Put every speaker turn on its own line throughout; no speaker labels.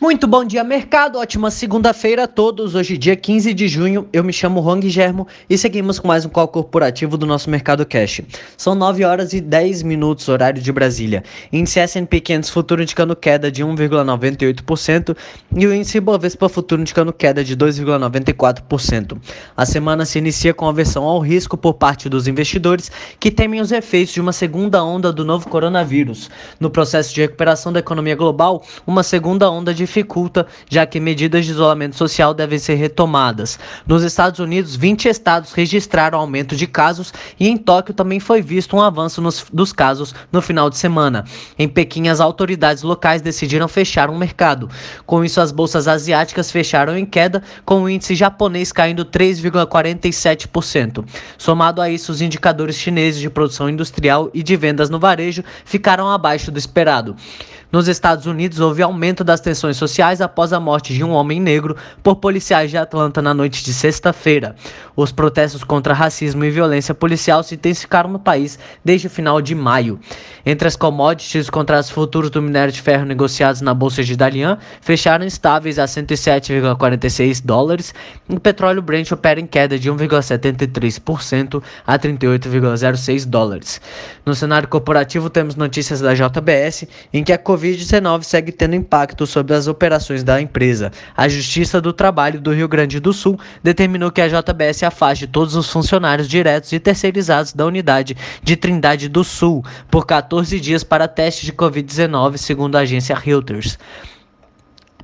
Muito bom dia, mercado. Ótima segunda-feira a todos. Hoje, dia 15 de junho, eu me chamo Juan Germo e seguimos com mais um call corporativo do nosso Mercado Cash. São 9 horas e 10 minutos, horário de Brasília. Índice S&P 500 futuro indicando queda de 1,98% e o índice Bovespa futuro indicando queda de 2,94%. A semana se inicia com aversão ao risco por parte dos investidores que temem os efeitos de uma segunda onda do novo coronavírus. No processo de recuperação da economia global, uma segunda onda de dificulta, já que medidas de isolamento social devem ser retomadas. Nos Estados Unidos, 20 estados registraram aumento de casos e em Tóquio também foi visto um avanço nos, dos casos no final de semana. Em Pequim, as autoridades locais decidiram fechar um mercado. Com isso, as bolsas asiáticas fecharam em queda, com o índice japonês caindo 3,47%. Somado a isso, os indicadores chineses de produção industrial e de vendas no varejo ficaram abaixo do esperado. Nos Estados Unidos, houve aumento das tensões sociais após a morte de um homem negro por policiais de Atlanta na noite de sexta-feira. Os protestos contra racismo e violência policial se intensificaram no país desde o final de maio. Entre as commodities, os contratos futuros do minério de ferro negociados na bolsa de Dalian fecharam estáveis a 107,46 dólares e o petróleo Brent opera em queda de 1,73% a 38,06 dólares. No cenário corporativo, temos notícias da JBS em que a Covid-19 segue tendo impacto sobre as operações da empresa. A Justiça do Trabalho do Rio Grande do Sul determinou que a JBS afaste todos os funcionários diretos e terceirizados da unidade de Trindade do Sul por 14 dias para teste de Covid-19, segundo a agência Reuters.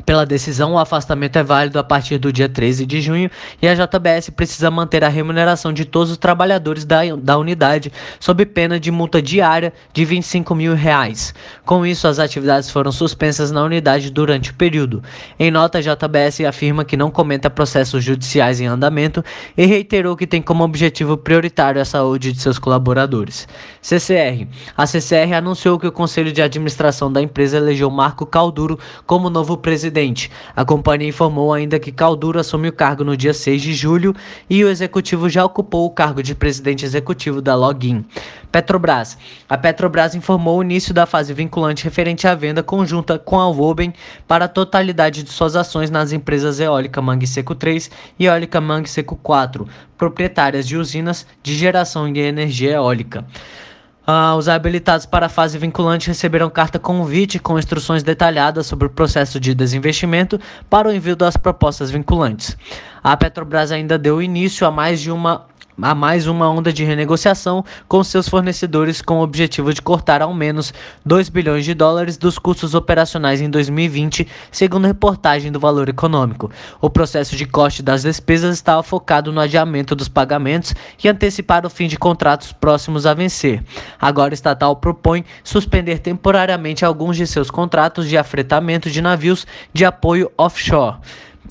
Pela decisão, o afastamento é válido a partir do dia 13 de junho e a JBS precisa manter a remuneração de todos os trabalhadores da, da unidade, sob pena de multa diária de 25 mil reais. Com isso, as atividades foram suspensas na unidade durante o período. Em nota, a JBS afirma que não comenta processos judiciais em andamento e reiterou que tem como objetivo prioritário a saúde de seus colaboradores. CCR. A CCR anunciou que o Conselho de Administração da empresa elegeu Marco Calduro como novo presidente presidente. A companhia informou ainda que Calduro assumiu o cargo no dia 6 de julho e o executivo já ocupou o cargo de presidente executivo da Login. Petrobras. A Petrobras informou o início da fase vinculante referente à venda conjunta com a Woben para a totalidade de suas ações nas empresas Eólica Mangue Seco 3 e Eólica Mangue Seco 4, proprietárias de usinas de geração de energia eólica. Ah, os habilitados para a fase vinculante receberão carta convite com instruções detalhadas sobre o processo de desinvestimento para o envio das propostas vinculantes. A Petrobras ainda deu início a mais de uma a mais uma onda de renegociação com seus fornecedores com o objetivo de cortar ao menos 2 bilhões de dólares dos custos operacionais em 2020, segundo reportagem do Valor Econômico. O processo de corte das despesas estava focado no adiamento dos pagamentos e antecipar o fim de contratos próximos a vencer. Agora o estatal propõe suspender temporariamente alguns de seus contratos de afretamento de navios de apoio offshore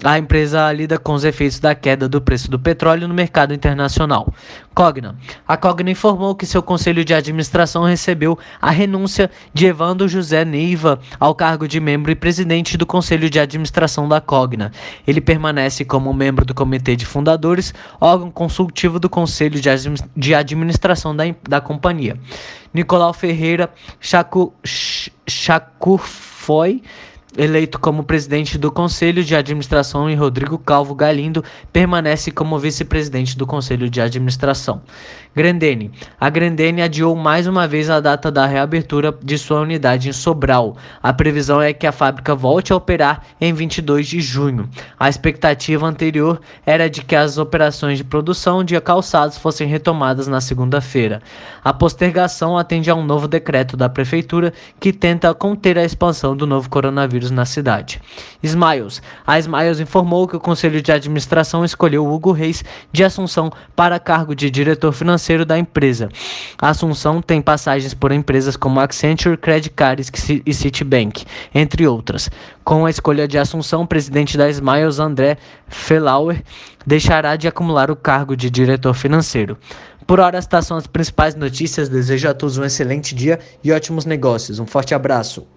a empresa lida com os efeitos da queda do preço do petróleo no mercado internacional. Cogna. A Cogna informou que seu conselho de administração recebeu a renúncia de Evandro José Neiva ao cargo de membro e presidente do conselho de administração da Cogna. Ele permanece como membro do comitê de fundadores, órgão consultivo do conselho de administração da, da companhia. Nicolau Ferreira Chacurfoy eleito como presidente do Conselho de Administração e Rodrigo Calvo Galindo permanece como vice-presidente do Conselho de Administração. Grandene. A Grandene adiou mais uma vez a data da reabertura de sua unidade em Sobral. A previsão é que a fábrica volte a operar em 22 de junho. A expectativa anterior era de que as operações de produção de calçados fossem retomadas na segunda-feira. A postergação atende a um novo decreto da prefeitura que tenta conter a expansão do novo coronavírus coronavírus na cidade. Smiles. A Smiles informou que o Conselho de Administração escolheu Hugo Reis de Assunção para cargo de diretor financeiro da empresa. A Assunção tem passagens por empresas como Accenture, Credit Cards e Citibank, entre outras. Com a escolha de Assunção, o presidente da Smiles, André Felauer, deixará de acumular o cargo de diretor financeiro. Por hora, estas são as principais notícias. Desejo a todos um excelente dia e ótimos negócios. Um forte abraço.